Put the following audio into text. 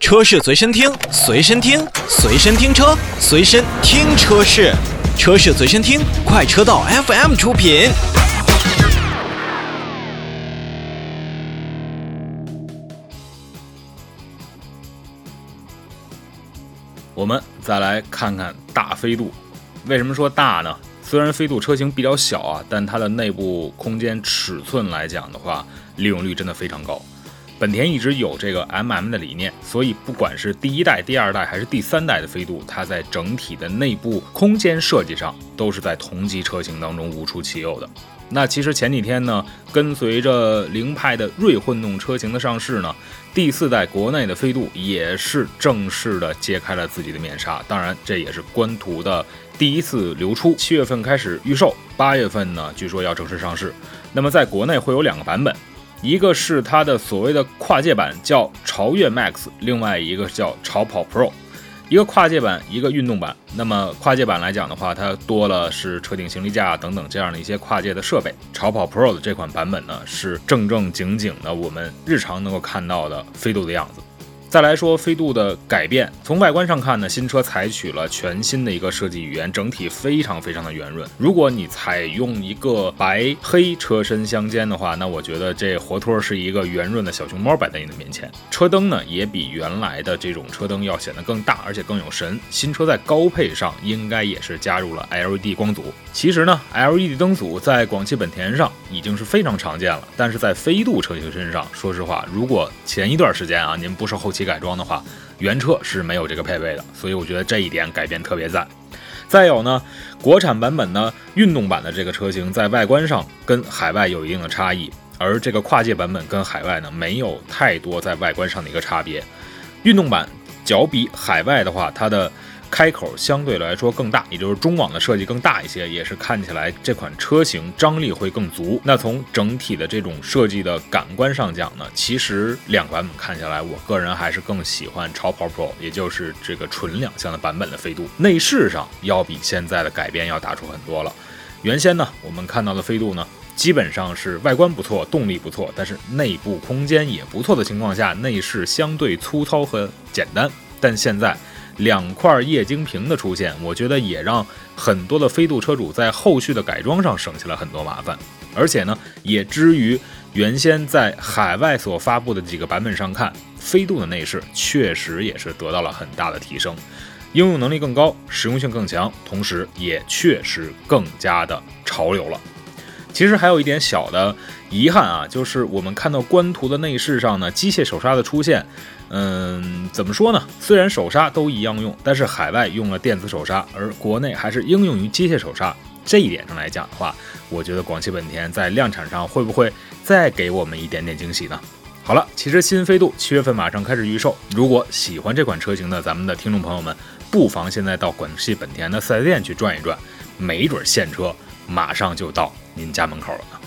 车市随身听，随身听，随身听车，随身听车市，车市随身听，快车道 FM 出品。我们再来看看大飞度，为什么说大呢？虽然飞度车型比较小啊，但它的内部空间尺寸来讲的话，利用率真的非常高。本田一直有这个 MM 的理念，所以不管是第一代、第二代还是第三代的飞度，它在整体的内部空间设计上都是在同级车型当中无出其右的。那其实前几天呢，跟随着凌派的锐混动车型的上市呢，第四代国内的飞度也是正式的揭开了自己的面纱。当然，这也是官图的第一次流出。七月份开始预售，八月份呢，据说要正式上市。那么在国内会有两个版本。一个是它的所谓的跨界版，叫潮越 Max；另外一个叫潮跑 Pro，一个跨界版，一个运动版。那么跨界版来讲的话，它多了是车顶行李架等等这样的一些跨界的设备。潮跑 Pro 的这款版本呢，是正正经经的我们日常能够看到的飞度的样子。再来说飞度的改变，从外观上看呢，新车采取了全新的一个设计语言，整体非常非常的圆润。如果你采用一个白黑车身相间的话，那我觉得这活脱是一个圆润的小熊猫摆在你的面前。车灯呢，也比原来的这种车灯要显得更大，而且更有神。新车在高配上应该也是加入了 LED 光组。其实呢，LED 灯组在广汽本田上已经是非常常见了，但是在飞度车型身上，说实话，如果前一段时间啊，您不是后期改装的话，原车是没有这个配备的，所以我觉得这一点改变特别赞。再有呢，国产版本呢，运动版的这个车型在外观上跟海外有一定的差异，而这个跨界版本跟海外呢没有太多在外观上的一个差别。运动版脚比海外的话，它的开口相对来说更大，也就是中网的设计更大一些，也是看起来这款车型张力会更足。那从整体的这种设计的感官上讲呢，其实两版本看下来，我个人还是更喜欢超跑 Pro，也就是这个纯两厢的版本的飞度。内饰上要比现在的改变要大出很多了。原先呢，我们看到的飞度呢，基本上是外观不错，动力不错，但是内部空间也不错的情况下，内饰相对粗糙和简单。但现在。两块液晶屏的出现，我觉得也让很多的飞度车主在后续的改装上省下了很多麻烦，而且呢，也之于原先在海外所发布的几个版本上看，飞度的内饰确实也是得到了很大的提升，应用能力更高，实用性更强，同时也确实更加的潮流了。其实还有一点小的遗憾啊，就是我们看到官图的内饰上呢，机械手刹的出现。嗯，怎么说呢？虽然手刹都一样用，但是海外用了电子手刹，而国内还是应用于机械手刹。这一点上来讲的话，我觉得广汽本田在量产上会不会再给我们一点点惊喜呢？好了，其实新飞度七月份马上开始预售，如果喜欢这款车型的咱们的听众朋友们，不妨现在到广汽本田的四 S 店去转一转，没准现车马上就到您家门口了。